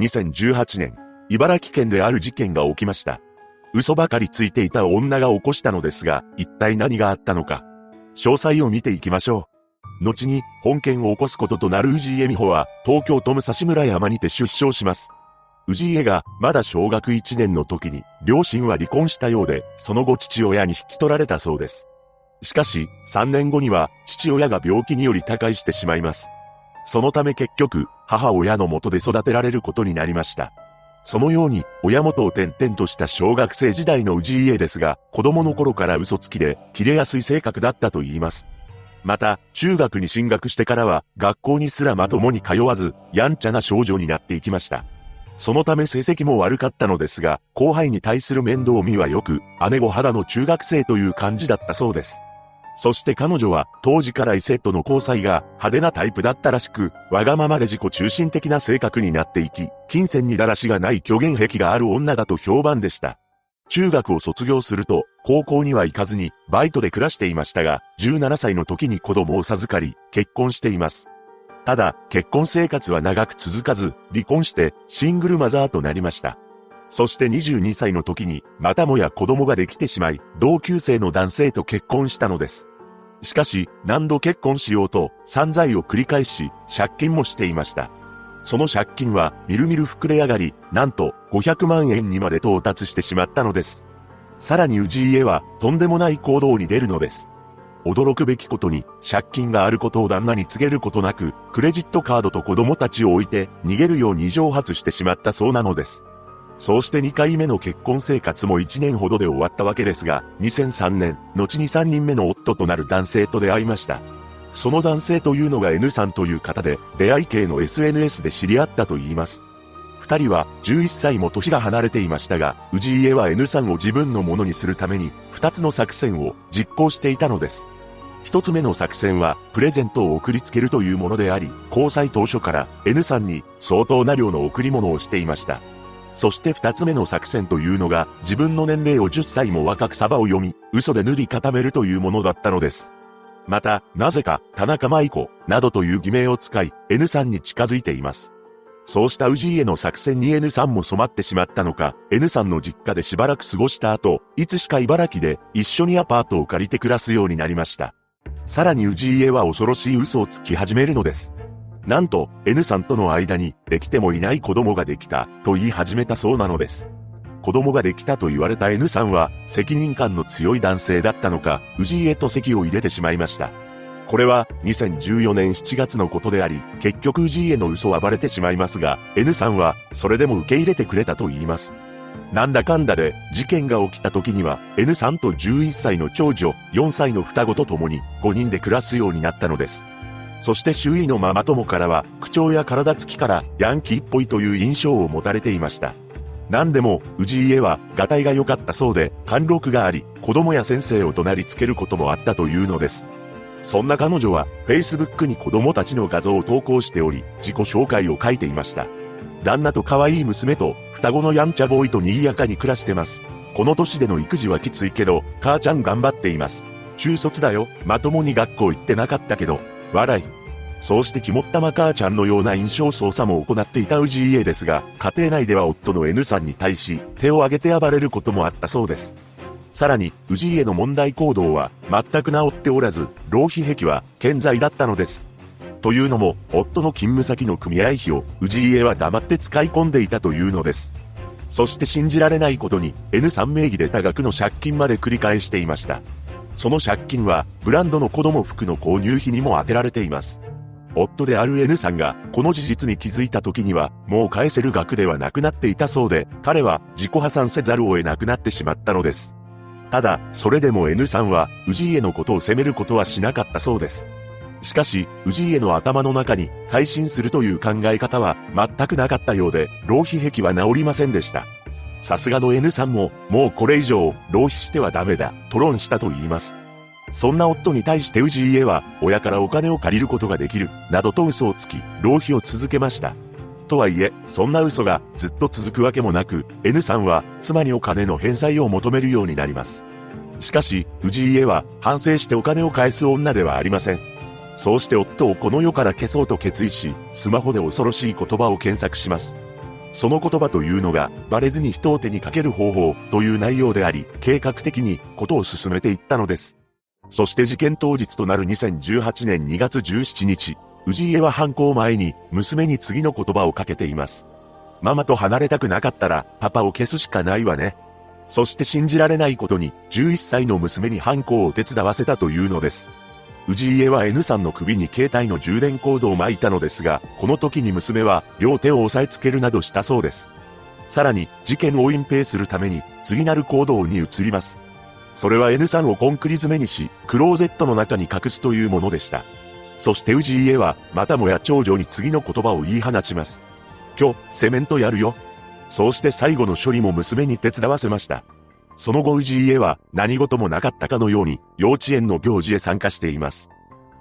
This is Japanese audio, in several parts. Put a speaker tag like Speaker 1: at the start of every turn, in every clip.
Speaker 1: 2018年、茨城県である事件が起きました。嘘ばかりついていた女が起こしたのですが、一体何があったのか。詳細を見ていきましょう。後に、本件を起こすこととなる氏家美穂は、東京都武蔵村山にて出生します。氏家が、まだ小学1年の時に、両親は離婚したようで、その後父親に引き取られたそうです。しかし、3年後には、父親が病気により他界してしまいます。そのため結局、母親の元で育てられることになりました。そのように、親元を転々とした小学生時代の氏家ですが、子供の頃から嘘つきで、切れやすい性格だったと言います。また、中学に進学してからは、学校にすらまともに通わず、やんちゃな少女になっていきました。そのため成績も悪かったのですが、後輩に対する面倒見は良く、姉御肌の中学生という感じだったそうです。そして彼女は当時から異性との交際が派手なタイプだったらしく、わがままで自己中心的な性格になっていき、金銭にだらしがない虚言癖がある女だと評判でした。中学を卒業すると、高校には行かずに、バイトで暮らしていましたが、17歳の時に子供を授かり、結婚しています。ただ、結婚生活は長く続かず、離婚して、シングルマザーとなりました。そして22歳の時に、またもや子供ができてしまい、同級生の男性と結婚したのです。しかし、何度結婚しようと、散財を繰り返し、借金もしていました。その借金は、みるみる膨れ上がり、なんと、500万円にまで到達してしまったのです。さらに氏家は、とんでもない行動に出るのです。驚くべきことに、借金があることを旦那に告げることなく、クレジットカードと子供たちを置いて、逃げるように蒸発してしまったそうなのです。そうして2回目の結婚生活も1年ほどで終わったわけですが、2003年、後に3人目の夫となる男性と出会いました。その男性というのが N さんという方で、出会い系の SNS で知り合ったと言います。二人は11歳も年が離れていましたが、氏家は N さんを自分のものにするために、二つの作戦を実行していたのです。一つ目の作戦は、プレゼントを送りつけるというものであり、交際当初から N さんに相当な量の贈り物をしていました。そして二つ目の作戦というのが、自分の年齢を10歳も若くサバを読み、嘘で塗り固めるというものだったのです。また、なぜか、田中舞子、などという偽名を使い、N さんに近づいています。そうした氏家の作戦に N さんも染まってしまったのか、N さんの実家でしばらく過ごした後、いつしか茨城で一緒にアパートを借りて暮らすようになりました。さらに氏家は恐ろしい嘘をつき始めるのです。なんと、N さんとの間に、できてもいない子供ができた、と言い始めたそうなのです。子供ができたと言われた N さんは、責任感の強い男性だったのか、氏家と席を入れてしまいました。これは、2014年7月のことであり、結局氏家の嘘はバレてしまいますが、N さんは、それでも受け入れてくれたと言います。なんだかんだで、事件が起きた時には、N さんと11歳の長女、4歳の双子と共に、5人で暮らすようになったのです。そして周囲のママ友からは、口調や体つきからヤンキーっぽいという印象を持たれていました。何でも、氏家は、がたいが良かったそうで、貫禄があり、子供や先生を怒鳴りつけることもあったというのです。そんな彼女は、Facebook に子供たちの画像を投稿しており、自己紹介を書いていました。旦那と可愛い娘と、双子のやんちゃボーイと賑やかに暮らしてます。この年での育児はきついけど、母ちゃん頑張っています。中卒だよ。まともに学校行ってなかったけど、笑い。そうして肝っ玉母ちゃんのような印象操作も行っていた氏家ですが、家庭内では夫の N さんに対し、手を挙げて暴れることもあったそうです。さらに、氏家の問題行動は、全く治っておらず、浪費癖は、健在だったのです。というのも、夫の勤務先の組合費を、氏家は黙って使い込んでいたというのです。そして信じられないことに、N3 名義で多額の借金まで繰り返していました。その借金は、ブランドの子供服の購入費にも充てられています。夫である N さんが、この事実に気づいた時には、もう返せる額ではなくなっていたそうで、彼は自己破産せざるを得なくなってしまったのです。ただ、それでも N さんは、氏家のことを責めることはしなかったそうです。しかし、氏家の頭の中に、改心するという考え方は、全くなかったようで、浪費癖は治りませんでした。さすがの N さんも、もうこれ以上、浪費してはダメだ、と論したと言います。そんな夫に対して氏家は、親からお金を借りることができる、などと嘘をつき、浪費を続けました。とはいえ、そんな嘘がずっと続くわけもなく、N さんは妻にお金の返済を求めるようになります。しかし、氏家は反省してお金を返す女ではありません。そうして夫をこの世から消そうと決意し、スマホで恐ろしい言葉を検索します。その言葉というのが、バレずに人を手にかける方法という内容であり、計画的にことを進めていったのです。そして事件当日となる2018年2月17日、氏家は犯行前に娘に次の言葉をかけています。ママと離れたくなかったらパパを消すしかないわね。そして信じられないことに11歳の娘に犯行を手伝わせたというのです。氏家は N さんの首に携帯の充電コードを巻いたのですが、この時に娘は両手を押さえつけるなどしたそうです。さらに、事件を隠蔽するために、次なる行動に移ります。それは N さんをコンクリ詰めにし、クローゼットの中に隠すというものでした。そして氏家は、またもや長女に次の言葉を言い放ちます。今日、セメントやるよ。そうして最後の処理も娘に手伝わせました。その後氏家は何事もなかったかのように幼稚園の行事へ参加しています。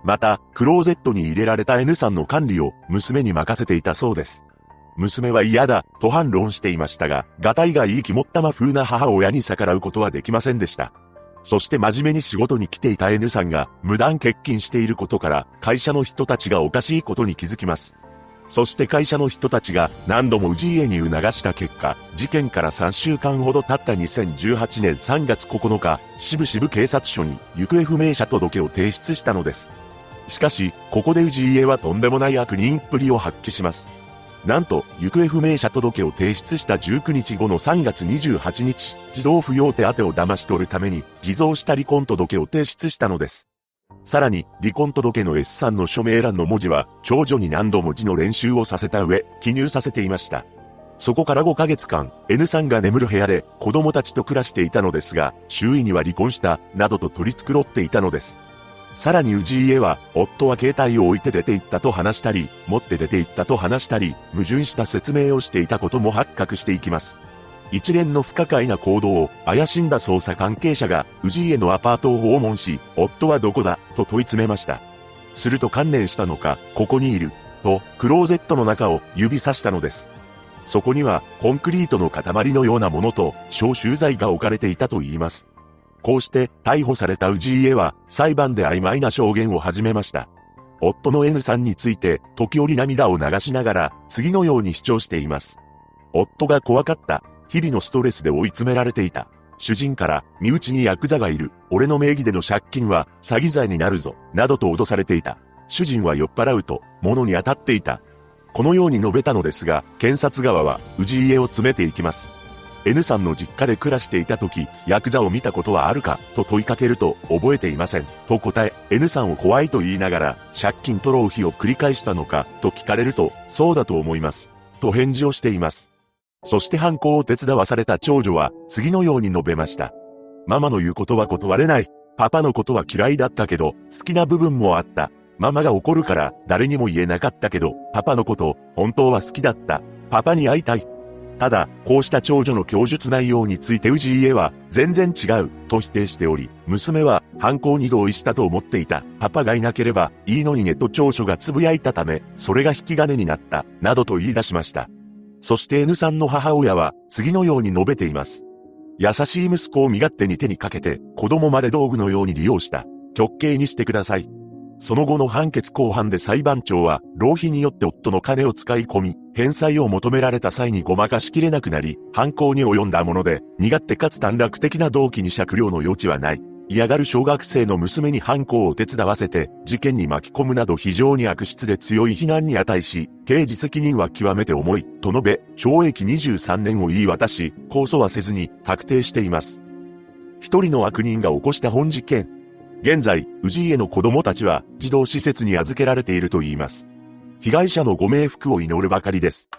Speaker 1: また、クローゼットに入れられた N さんの管理を娘に任せていたそうです。娘は嫌だ、と反論していましたが、ガタイがいい肝っ玉風な母親に逆らうことはできませんでした。そして真面目に仕事に来ていた N さんが無断欠勤していることから会社の人たちがおかしいことに気づきます。そして会社の人たちが何度も氏家に促した結果、事件から3週間ほど経った2018年3月9日、渋々警察署に行方不明者届を提出したのです。しかし、ここで氏家はとんでもない悪人っぷりを発揮します。なんと、行方不明者届を提出した19日後の3月28日、児童扶養手当を騙し取るために、偽造した離婚届を提出したのです。さらに、離婚届の S さんの署名欄の文字は、長女に何度も字の練習をさせた上、記入させていました。そこから5ヶ月間、N さんが眠る部屋で子供たちと暮らしていたのですが、周囲には離婚した、などと取り繕っていたのです。さらに氏家は、夫は携帯を置いて出て行ったと話したり、持って出て行ったと話したり、矛盾した説明をしていたことも発覚していきます。一連の不可解な行動を怪しんだ捜査関係者が氏家のアパートを訪問し、夫はどこだと問い詰めました。すると観念したのか、ここにいる、とクローゼットの中を指さしたのです。そこにはコンクリートの塊のようなものと消臭剤が置かれていたと言います。こうして逮捕された氏家は裁判で曖昧な証言を始めました。夫の N さんについて時折涙を流しながら次のように主張しています。夫が怖かった。日々のストレスで追い詰められていた。主人から身内にヤクザがいる。俺の名義での借金は詐欺罪になるぞ。などと脅されていた。主人は酔っ払うと物に当たっていた。このように述べたのですが、検察側は氏家を詰めていきます。N さんの実家で暮らしていた時、ヤクザを見たことはあるかと問いかけると、覚えていません。と答え、N さんを怖いと言いながら、借金取ろう日を繰り返したのかと聞かれると、そうだと思います。と返事をしています。そして犯行を手伝わされた長女は次のように述べました。ママの言うことは断れない。パパのことは嫌いだったけど、好きな部分もあった。ママが怒るから誰にも言えなかったけど、パパのこと本当は好きだった。パパに会いたい。ただ、こうした長女の供述内容について氏家は全然違うと否定しており、娘は犯行に同意したと思っていた。パパがいなければいいのにねと長女が呟いたため、それが引き金になった、などと言い出しました。そして N さんの母親は次のように述べています。優しい息子を身勝手に手にかけて子供まで道具のように利用した。極刑にしてください。その後の判決公判で裁判長は、浪費によって夫の金を使い込み、返済を求められた際にごまかしきれなくなり、犯行に及んだもので、身勝手かつ短絡的な動機に酌量の余地はない。嫌がる小学生の娘に犯行を手伝わせて、事件に巻き込むなど非常に悪質で強い非難に値し、刑事責任は極めて重い、と述べ、懲役23年を言い渡し、控訴はせずに確定しています。一人の悪人が起こした本事件。現在、氏家の子供たちは児童施設に預けられていると言います。被害者のご冥福を祈るばかりです。